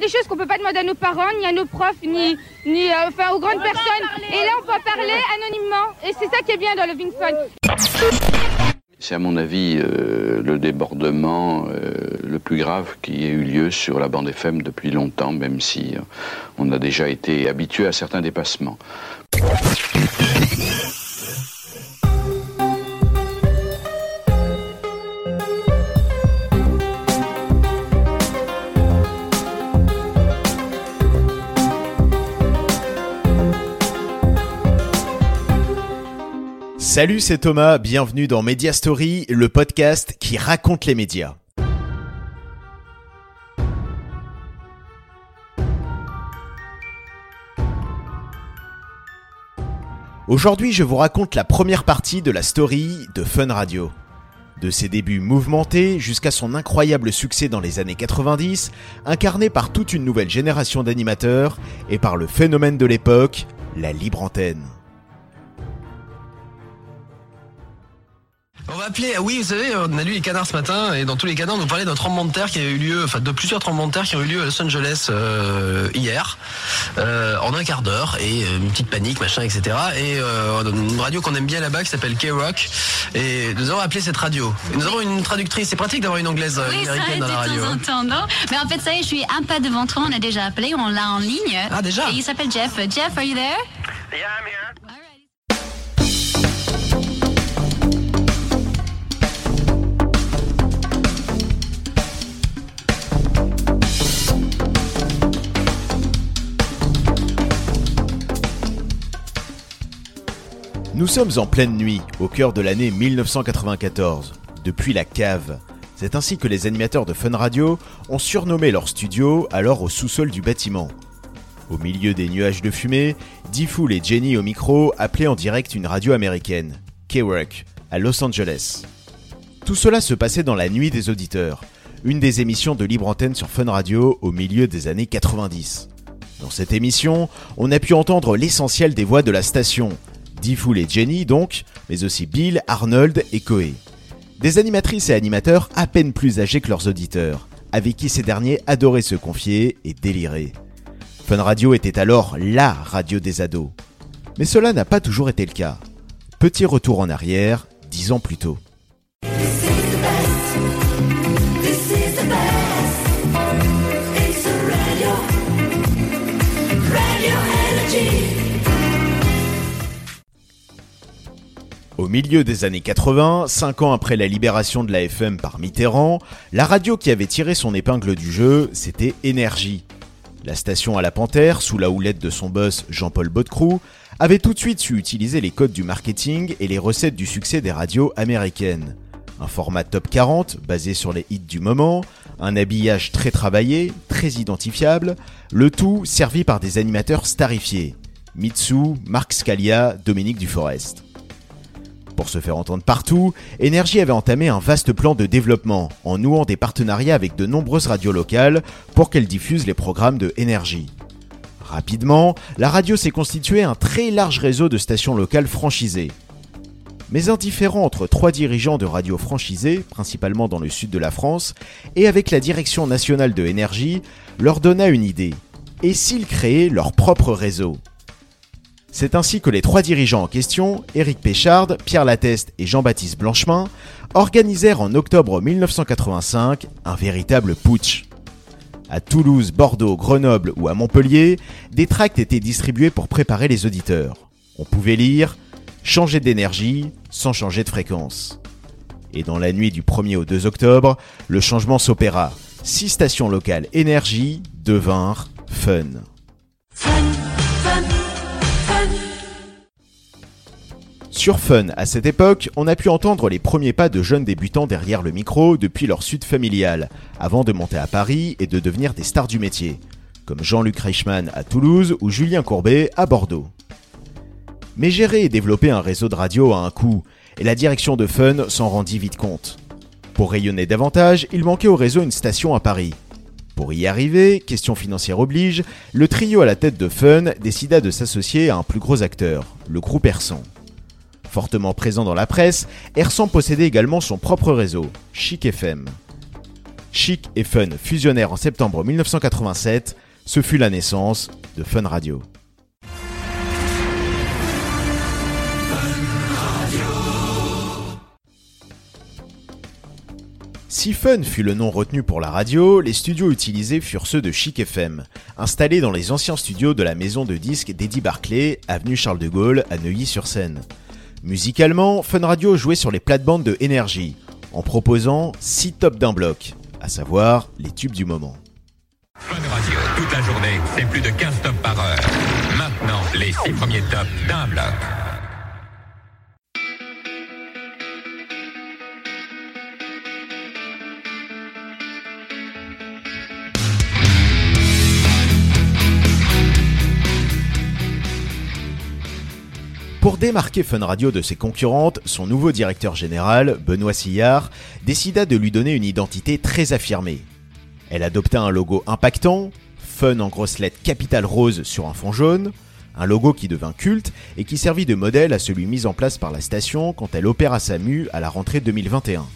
Des choses qu'on peut pas demander à nos parents, ni à nos profs, ni, ni euh, enfin, aux grandes personnes. Et là, on peut parler anonymement. Et c'est ça qui est bien dans le Ving Fun. C'est à mon avis euh, le débordement euh, le plus grave qui ait eu lieu sur la bande FM depuis longtemps, même si euh, on a déjà été habitué à certains dépassements. Salut, c'est Thomas, bienvenue dans Media Story, le podcast qui raconte les médias. Aujourd'hui, je vous raconte la première partie de la story de Fun Radio. De ses débuts mouvementés jusqu'à son incroyable succès dans les années 90, incarné par toute une nouvelle génération d'animateurs et par le phénomène de l'époque, la libre antenne. Va appeler, oui, vous savez, on a lu les canards ce matin, et dans tous les canards, on nous parlait d'un tremblement de terre qui a eu lieu, enfin de plusieurs tremblements de terre qui ont eu lieu à Los Angeles euh, hier, euh, en un quart d'heure, et euh, une petite panique, machin, etc. Et euh, une radio qu'on aime bien là-bas qui s'appelle K-Rock, et nous avons appelé cette radio. Et nous avons une traductrice, c'est pratique d'avoir une anglaise Oui, ça américaine dans la radio. temps en hein. temps, non Mais en fait, ça y est, je suis un pas devant toi, on a déjà appelé, on l'a en ligne. Ah, déjà Et il s'appelle Jeff. Jeff, are you there? Yeah, I'm here. Nous sommes en pleine nuit, au cœur de l'année 1994, depuis la cave. C'est ainsi que les animateurs de Fun Radio ont surnommé leur studio alors au sous-sol du bâtiment. Au milieu des nuages de fumée, Diffoul et Jenny au micro appelaient en direct une radio américaine, K-Rock, à Los Angeles. Tout cela se passait dans la nuit des auditeurs, une des émissions de libre antenne sur Fun Radio au milieu des années 90. Dans cette émission, on a pu entendre l'essentiel des voix de la station, Diffoul et Jenny donc, mais aussi Bill, Arnold et Coé. Des animatrices et animateurs à peine plus âgés que leurs auditeurs, avec qui ces derniers adoraient se confier et délirer. Fun Radio était alors LA radio des ados. Mais cela n'a pas toujours été le cas. Petit retour en arrière, dix ans plus tôt. Au milieu des années 80, 5 ans après la libération de la FM par Mitterrand, la radio qui avait tiré son épingle du jeu, c'était Énergie. La station à la Panthère, sous la houlette de son boss Jean-Paul Bodecrou, avait tout de suite su utiliser les codes du marketing et les recettes du succès des radios américaines. Un format top 40 basé sur les hits du moment, un habillage très travaillé, très identifiable, le tout servi par des animateurs starifiés. Mitsu, Marc Scalia, Dominique Duforest. Pour se faire entendre partout, Énergie avait entamé un vaste plan de développement en nouant des partenariats avec de nombreuses radios locales pour qu'elles diffusent les programmes de Énergie. Rapidement, la radio s'est constituée un très large réseau de stations locales franchisées. Mais un différend entre trois dirigeants de radios franchisées, principalement dans le sud de la France, et avec la direction nationale de Énergie, leur donna une idée. Et s'ils créaient leur propre réseau? C'est ainsi que les trois dirigeants en question, Éric Péchard, Pierre Lateste et Jean-Baptiste Blanchemin, organisèrent en octobre 1985 un véritable putsch. À Toulouse, Bordeaux, Grenoble ou à Montpellier, des tracts étaient distribués pour préparer les auditeurs. On pouvait lire Changer d'énergie sans changer de fréquence. Et dans la nuit du 1er au 2 octobre, le changement s'opéra. Six stations locales énergie devinrent fun. Sur Fun, à cette époque, on a pu entendre les premiers pas de jeunes débutants derrière le micro depuis leur sud familial, avant de monter à Paris et de devenir des stars du métier, comme Jean-Luc Reichmann à Toulouse ou Julien Courbet à Bordeaux. Mais gérer et développer un réseau de radio a un coût, et la direction de Fun s'en rendit vite compte. Pour rayonner davantage, il manquait au réseau une station à Paris. Pour y arriver, question financière oblige, le trio à la tête de Fun décida de s'associer à un plus gros acteur, le groupe Ersan. Fortement présent dans la presse, Ersan possédait également son propre réseau, Chic FM. Chic et Fun fusionnèrent en septembre 1987. Ce fut la naissance de Fun Radio. Si Fun fut le nom retenu pour la radio, les studios utilisés furent ceux de Chic FM, installés dans les anciens studios de la maison de disques d'Eddie Barclay, avenue Charles de Gaulle à Neuilly-sur-Seine. Musicalement, Fun Radio jouait sur les plates-bandes de Énergie, en proposant 6 tops d'un bloc, à savoir les tubes du moment. Fun Radio, toute la journée, c'est plus de 15 tops par heure. Maintenant, les 6 premiers tops d'un bloc. Pour démarquer Fun Radio de ses concurrentes, son nouveau directeur général, Benoît Sillard, décida de lui donner une identité très affirmée. Elle adopta un logo impactant, Fun en grosses lettres capitale rose sur un fond jaune, un logo qui devint culte et qui servit de modèle à celui mis en place par la station quand elle opéra sa mue à la rentrée 2021.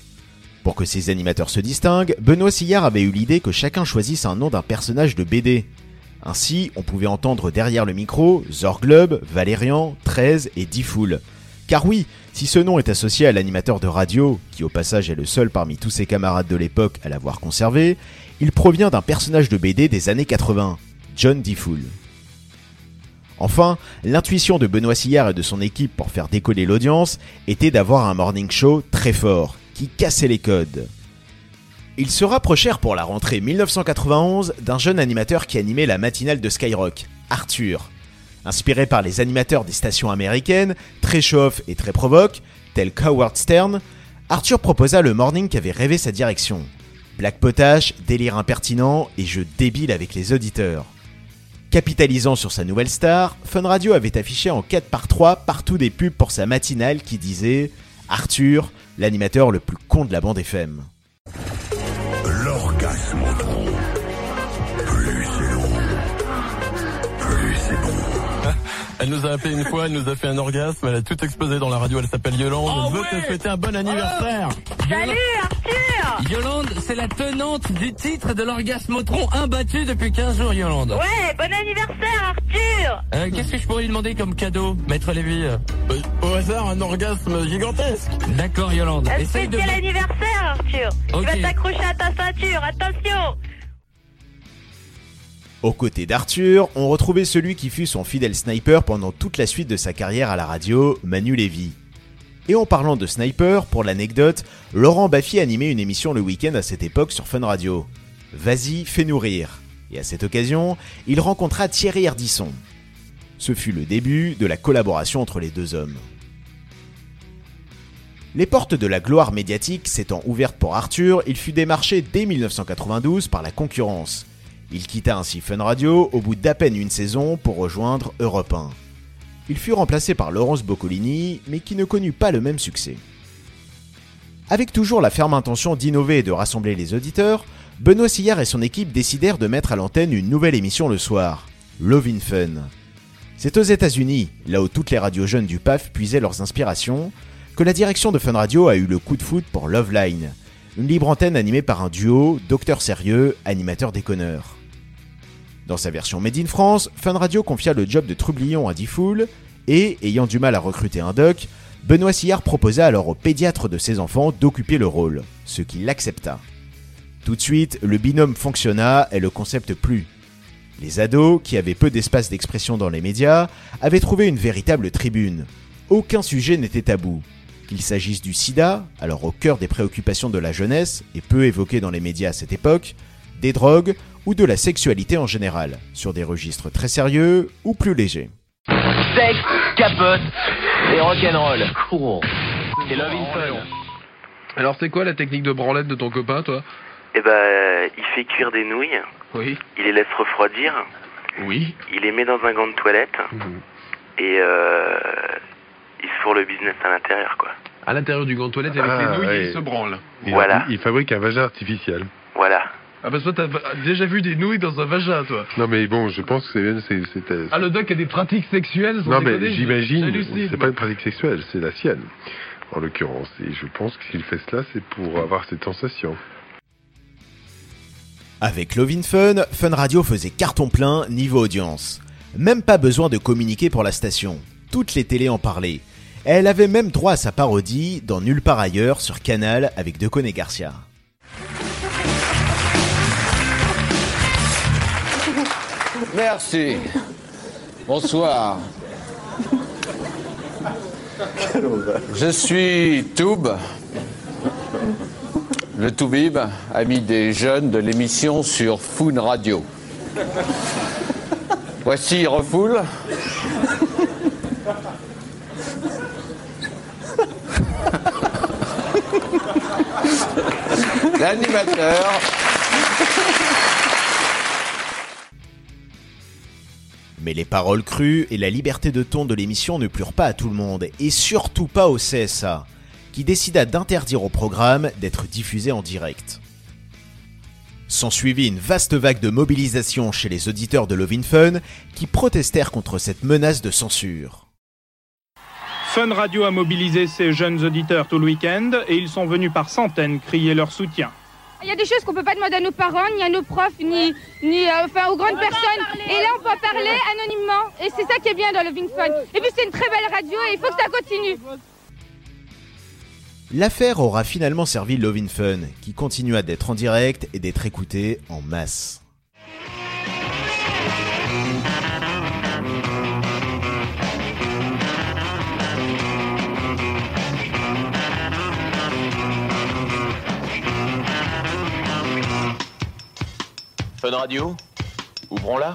Pour que ses animateurs se distinguent, Benoît Sillard avait eu l'idée que chacun choisisse un nom d'un personnage de BD, ainsi, on pouvait entendre derrière le micro Zorglub, Valérian, 13 et Diffoul. Car oui, si ce nom est associé à l'animateur de radio, qui au passage est le seul parmi tous ses camarades de l'époque à l'avoir conservé, il provient d'un personnage de BD des années 80, John Diffoul. Enfin, l'intuition de Benoît Sillard et de son équipe pour faire décoller l'audience était d'avoir un morning show très fort, qui cassait les codes. Ils se rapprochèrent pour la rentrée 1991 d'un jeune animateur qui animait la matinale de Skyrock, Arthur. Inspiré par les animateurs des stations américaines, très chauffe et très provoque, tel Howard Stern, Arthur proposa le morning qu'avait rêvé sa direction. Black potache, délire impertinent et jeu débile avec les auditeurs. Capitalisant sur sa nouvelle star, Fun Radio avait affiché en 4 par 3 partout des pubs pour sa matinale qui disait Arthur, l'animateur le plus con de la bande FM. Elle nous a appelé une fois, elle nous a fait un orgasme, elle a tout explosé dans la radio, elle s'appelle Yolande. Oh elle veut te souhaiter un bon anniversaire. Salut Arthur Yolande, c'est la tenante du titre de l'orgasmotron imbattu depuis 15 jours, Yolande. Ouais, bon anniversaire Arthur Euh, Qu'est-ce que je pourrais lui demander comme cadeau, Maître Lévy? Euh, Au hasard, un orgasme gigantesque. D'accord, Yolande. Un Essaye de... spécial anniversaire Arthur Ok. Tu vas t'accrocher à ta ceinture, attention Aux côtés d'Arthur, on retrouvait celui qui fut son fidèle sniper pendant toute la suite de sa carrière à la radio, Manu Lévy. Et en parlant de sniper, pour l'anecdote, Laurent Baffy animait une émission le week-end à cette époque sur Fun Radio. Vas-y, fais-nous rire. Et à cette occasion, il rencontra Thierry Ardisson. Ce fut le début de la collaboration entre les deux hommes. Les portes de la gloire médiatique s'étant ouvertes pour Arthur, il fut démarché dès 1992 par la concurrence. Il quitta ainsi Fun Radio au bout d'à peine une saison pour rejoindre Europe 1. Il fut remplacé par Laurence Boccolini, mais qui ne connut pas le même succès. Avec toujours la ferme intention d'innover et de rassembler les auditeurs, Benoît Sillard et son équipe décidèrent de mettre à l'antenne une nouvelle émission le soir, Love in Fun. C'est aux États-Unis, là où toutes les radios jeunes du PAF puisaient leurs inspirations, que la direction de Fun Radio a eu le coup de foot pour Love Line, une libre antenne animée par un duo, docteur sérieux, animateur déconneur. Dans sa version Made in France, Fun Radio confia le job de Trublion à Diffoul, et, ayant du mal à recruter un doc, Benoît Sillard proposa alors au pédiatre de ses enfants d'occuper le rôle, ce qu'il accepta. Tout de suite, le binôme fonctionna et le concept plut. Les ados, qui avaient peu d'espace d'expression dans les médias, avaient trouvé une véritable tribune. Aucun sujet n'était tabou. Qu'il s'agisse du sida, alors au cœur des préoccupations de la jeunesse, et peu évoqué dans les médias à cette époque, des drogues ou de la sexualité en général, sur des registres très sérieux ou plus légers. Sexe, capote et rock'n'roll. Cool. Et love in fun. Alors c'est quoi la technique de branlette de ton copain, toi? Eh ben, il fait cuire des nouilles, Oui. il les laisse refroidir, Oui. il les met dans un gant de toilette et euh, il se fourre le business à l'intérieur, quoi. À l'intérieur du gant de toilette avec Ah, les nouilles, ouais. il se branle. Il, Voilà. il, il fabrique un vagin artificiel. Voilà. Ah parce que toi t'as déjà vu des nouilles dans un vagin, toi. Non mais bon, je pense que c'est... c'est, c'est, euh, Ah le doc a des pratiques sexuelles sans non mais déconner, j'imagine, c'est pas une pratique sexuelle, c'est la sienne, en l'occurrence. Et je pense que s'il fait cela, c'est pour avoir cette sensation. Avec Lovin Fun, Fun Radio faisait carton plein niveau audience. Même pas besoin de communiquer pour la station. Toutes les télés en parlaient. Elle avait même droit à sa parodie dans Nulle part ailleurs sur Canal avec Decone Garcia. Merci. Bonsoir. Je suis Toub, le Toubib, ami des jeunes de l'émission sur Foon Radio. Voici Refoule. L'animateur. Mais les paroles crues et la liberté de ton de l'émission ne plurent pas à tout le monde, et surtout pas au CSA, qui décida d'interdire au programme d'être diffusé en direct. S'ensuivit une vaste vague de mobilisation chez les auditeurs de Lovin Fun qui protestèrent contre cette menace de censure. Fun Radio a mobilisé ses jeunes auditeurs tout le week-end et ils sont venus par centaines crier leur soutien. Il y a des choses qu'on peut pas demander à nos parents, ni à nos profs, ni, ni euh, enfin, aux grandes personnes. Et là, on peut parler anonymement. Et c'est ça qui est bien dans Loving Fun. Et puis, c'est une très belle radio et il faut que ça continue. L'affaire aura finalement servi Lovin Fun, qui continua d'être en direct et d'être écouté en masse. Fun Radio Ouvrons-la.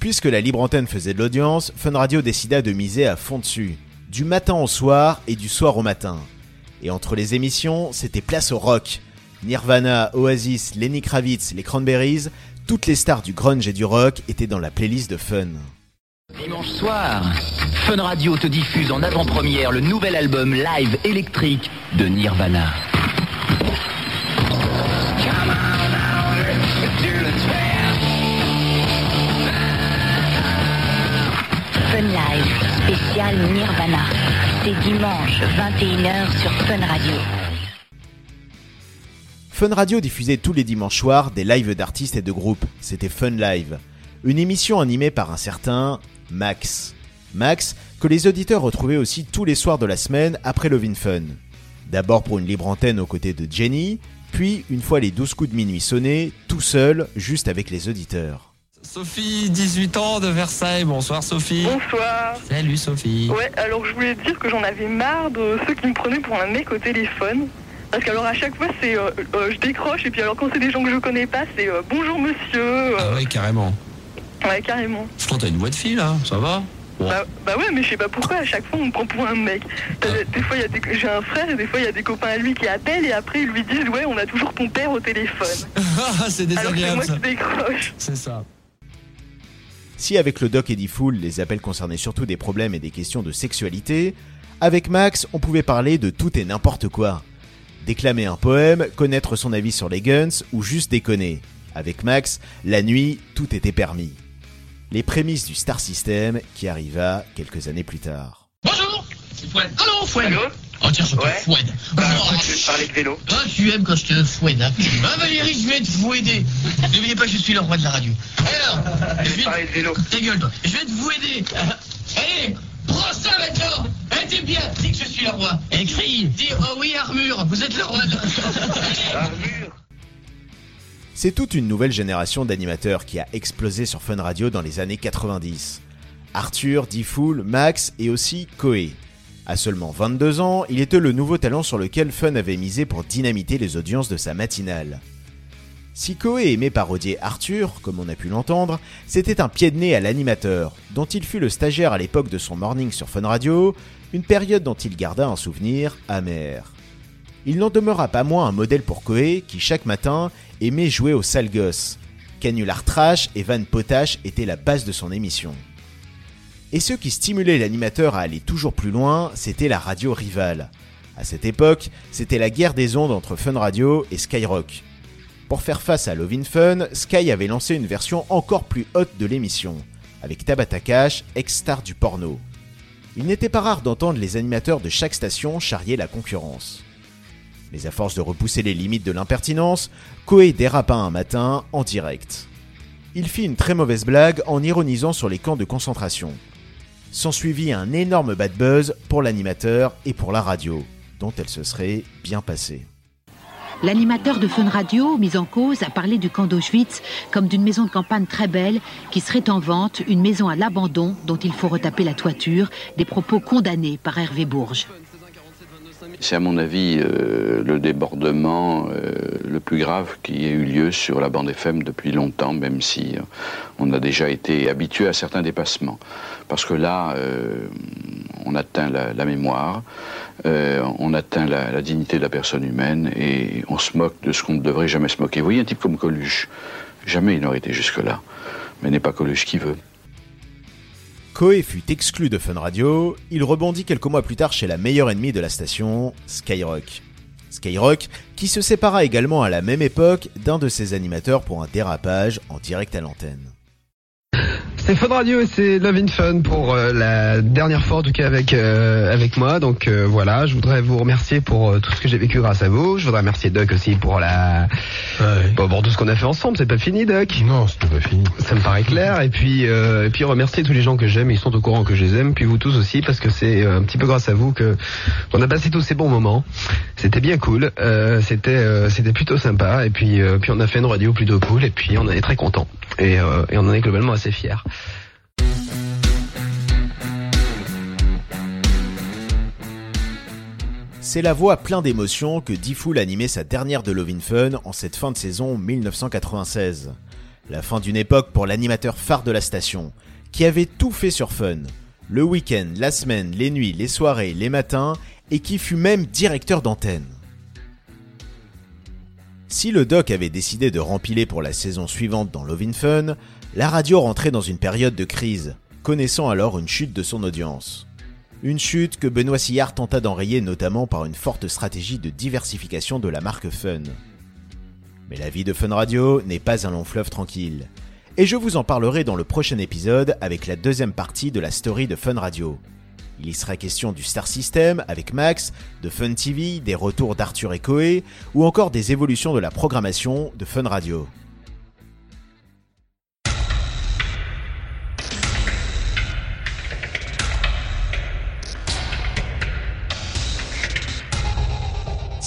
Puisque la libre antenne faisait de l'audience, Fun Radio décida de miser à fond dessus, du matin au soir et du soir au matin. Et entre les émissions, c'était place au rock. Nirvana, Oasis, Lenny Kravitz, les Cranberries, toutes les stars du grunge et du rock étaient dans la playlist de Fun. Dimanche soir, Fun Radio te diffuse en avant-première le nouvel album live électrique de Nirvana. Fun Live, spécial Nirvana. C'est dimanche, 21h sur Fun Radio. Fun Radio diffusait tous les dimanches soirs des lives d'artistes et de groupes. C'était Fun Live. Une émission animée par un certain Max. Max, que les auditeurs retrouvaient aussi tous les soirs de la semaine après Lovin Fun. D'abord pour une libre antenne aux côtés de Jenny, puis une fois les 12 coups de minuit sonnés, tout seul, juste avec les auditeurs. Sophie, 18 ans de Versailles. Bonsoir Sophie. Bonsoir. Salut Sophie. Ouais, alors je voulais te dire que j'en avais marre de ceux qui me prenaient pour un mec au téléphone. Parce qu'alors à chaque fois c'est euh, euh, je décroche et puis alors quand c'est des gens que je connais pas c'est euh, bonjour monsieur. Ah ouais, carrément. Ouais, carrément. Que t'as une voix de fille là, ça va? Bah, bah ouais, mais je sais pas pourquoi à chaque fois on me prend pour un mec. Euh, Des fois j'ai un frère et des fois il y a des copains à lui qui appellent et après ils lui disent ouais on a toujours ton père au téléphone. Ah, c'est alors que c'est désagréable moi ça. qui décroche. C'est ça. Si avec le doc Eddie Fool, les appels concernaient surtout des problèmes et des questions de sexualité, avec Max, on pouvait parler de tout et n'importe quoi. Déclamer un poème, connaître son avis sur les guns ou juste déconner. Avec Max, la nuit, tout était permis. Les prémices du Star System qui arriva quelques années plus tard. Bonjour. Allô, Fouad. Oh tiens, je te fouette. Bah, je vais parler de vélo. Ah, tu aimes quand je te fouette. Hein. Ah, Valérie, je vais te fouetter. N'oubliez pas que je suis le roi de la radio. Alors, je vais parler de vélo. Ta gueule, toi. Je vais te fouetter. Allez, prends ça maintenant. Eh, t'es bien, dis que je suis le roi. Et crie, dis, oh oui, Armure, vous êtes le roi de Armure. C'est toute une nouvelle génération d'animateurs qui a explosé sur Fun Radio dans les années 90. Arthur, Diffoul, Max et aussi Koé. À seulement 22 ans, il était le nouveau talent sur lequel Fun avait misé pour dynamiter les audiences de sa matinale. Si Koé aimait parodier Arthur, comme on a pu l'entendre, c'était un pied de nez à l'animateur, dont il fut le stagiaire à l'époque de son morning sur Fun Radio, une période dont il garda un souvenir amer. Il n'en demeura pas moins un modèle pour Koé qui chaque matin aimait jouer au sale gosse. Canular trash et Van Potache étaient la base de son émission. Et ce qui stimulait l'animateur à aller toujours plus loin, c'était la radio rivale. À cette époque, c'était la guerre des ondes entre Fun Radio et Skyrock. Pour faire face à Lovin Fun, Sky avait lancé une version encore plus haute de l'émission, avec Tabata Cash, ex-star du porno. Il n'était pas rare d'entendre les animateurs de chaque station charrier la concurrence. Mais à force de repousser les limites de l'impertinence, Koei dérapa un matin en direct. Il fit une très mauvaise blague en ironisant sur les camps de concentration. S'ensuivit un énorme bad buzz pour l'animateur et pour la radio, dont elle se serait bien passée. L'animateur de Fun Radio, mis en cause, a parlé du camp d'Auschwitz comme d'une maison de campagne très belle qui serait en vente, une maison à l'abandon dont il faut retaper la toiture, des propos condamnés par Hervé Bourges. C'est à mon avis euh, le débordement euh, le plus grave qui ait eu lieu sur la bande FM depuis longtemps, même si euh, on a déjà été habitué à certains dépassements. Parce que là, on atteint la, mémoire, on atteint la, la dignité de la personne humaine et on se moque de ce qu'on ne devrait jamais se moquer. Vous voyez un type comme Coluche, jamais il n'aurait été jusque-là. Mais n'est pas Coluche qui veut. Koei fut exclu de Fun Radio, il rebondit quelques mois plus tard chez la meilleure ennemie de la station, Skyrock. Skyrock, qui se sépara également à la même époque d'un de ses animateurs pour un dérapage en direct à l'antenne. C'est Fun Radio et c'est Love in Fun pour euh, la dernière fois en tout cas avec euh, avec moi. Donc euh, voilà, je voudrais vous remercier pour euh, tout ce que j'ai vécu grâce à vous. Je voudrais remercier Doc aussi pour la pour, pour tout ce qu'on a fait ensemble. C'est pas fini Doc Non, c'est pas fini. Ça me paraît clair. Et puis et puis remercier tous les gens que j'aime. Ils sont au courant que je les aime. Puis vous tous aussi parce que c'est un petit peu grâce à vous que on a passé tous ces bons moments. C'était bien cool. c'était c'était plutôt sympa. Et puis puis on a fait une radio plutôt cool. Et puis on est très content. Et, et on en est globalement assez fiers. C'est la voix plein d'émotions que Diffoul animait sa dernière de Lovin Fun en cette fin de saison 1996. La fin d'une époque pour l'animateur phare de la station, qui avait tout fait sur Fun. Le week-end, la semaine, les nuits, les soirées, les matins, et qui fut même directeur d'antenne. Si le doc avait décidé de rempiler pour la saison suivante dans Lovin Fun, la radio rentrait dans une période de crise, connaissant alors une chute de son audience. Une chute que Benoît Sillard tenta d'enrayer notamment par une forte stratégie de diversification de la marque Fun. Mais la vie de Fun Radio n'est pas un long fleuve tranquille. Et je vous en parlerai dans le prochain épisode avec la deuxième partie de la story de Fun Radio. Il y sera question du Star System avec Max, de Fun TV, des retours d'Arthur et Coé, ou encore des évolutions de la programmation de Fun Radio.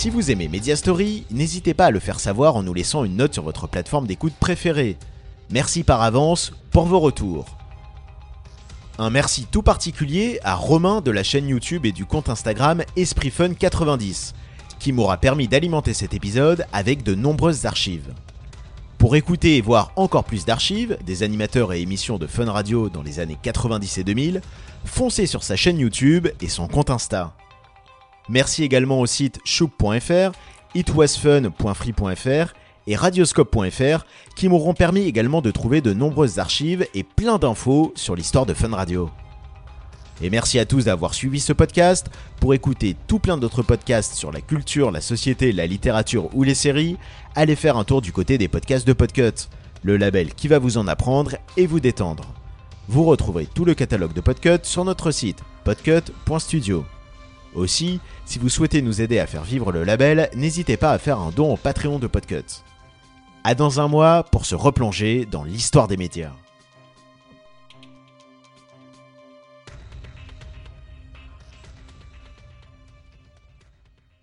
Si vous aimez Media Story, n'hésitez pas à le faire savoir en nous laissant une note sur votre plateforme d'écoute préférée. Merci par avance pour vos retours. Un merci tout particulier à Romain de la chaîne YouTube et du compte Instagram Esprit Fun 90, qui m'aura permis d'alimenter cet épisode avec de nombreuses archives. Pour écouter et voir encore plus d'archives, des animateurs et émissions de Fun Radio dans les années 90 et 2000, foncez sur sa chaîne YouTube et son compte Insta. Merci également au site choop.fr, itwasfun.free.fr et radioscope.fr qui m'auront permis également de trouver de nombreuses archives et plein d'infos sur l'histoire de Fun Radio. Et merci à tous d'avoir suivi ce podcast. Pour écouter tout plein d'autres podcasts sur la culture, la société, la littérature ou les séries, allez faire un tour du côté des podcasts de Podcut, le label qui va vous en apprendre et vous détendre. Vous retrouverez tout le catalogue de Podcut sur notre site podcut.studio. Aussi, si vous souhaitez nous aider à faire vivre le label, n'hésitez pas à faire un don au Patreon de Podcut. À dans un mois pour se replonger dans l'histoire des médias.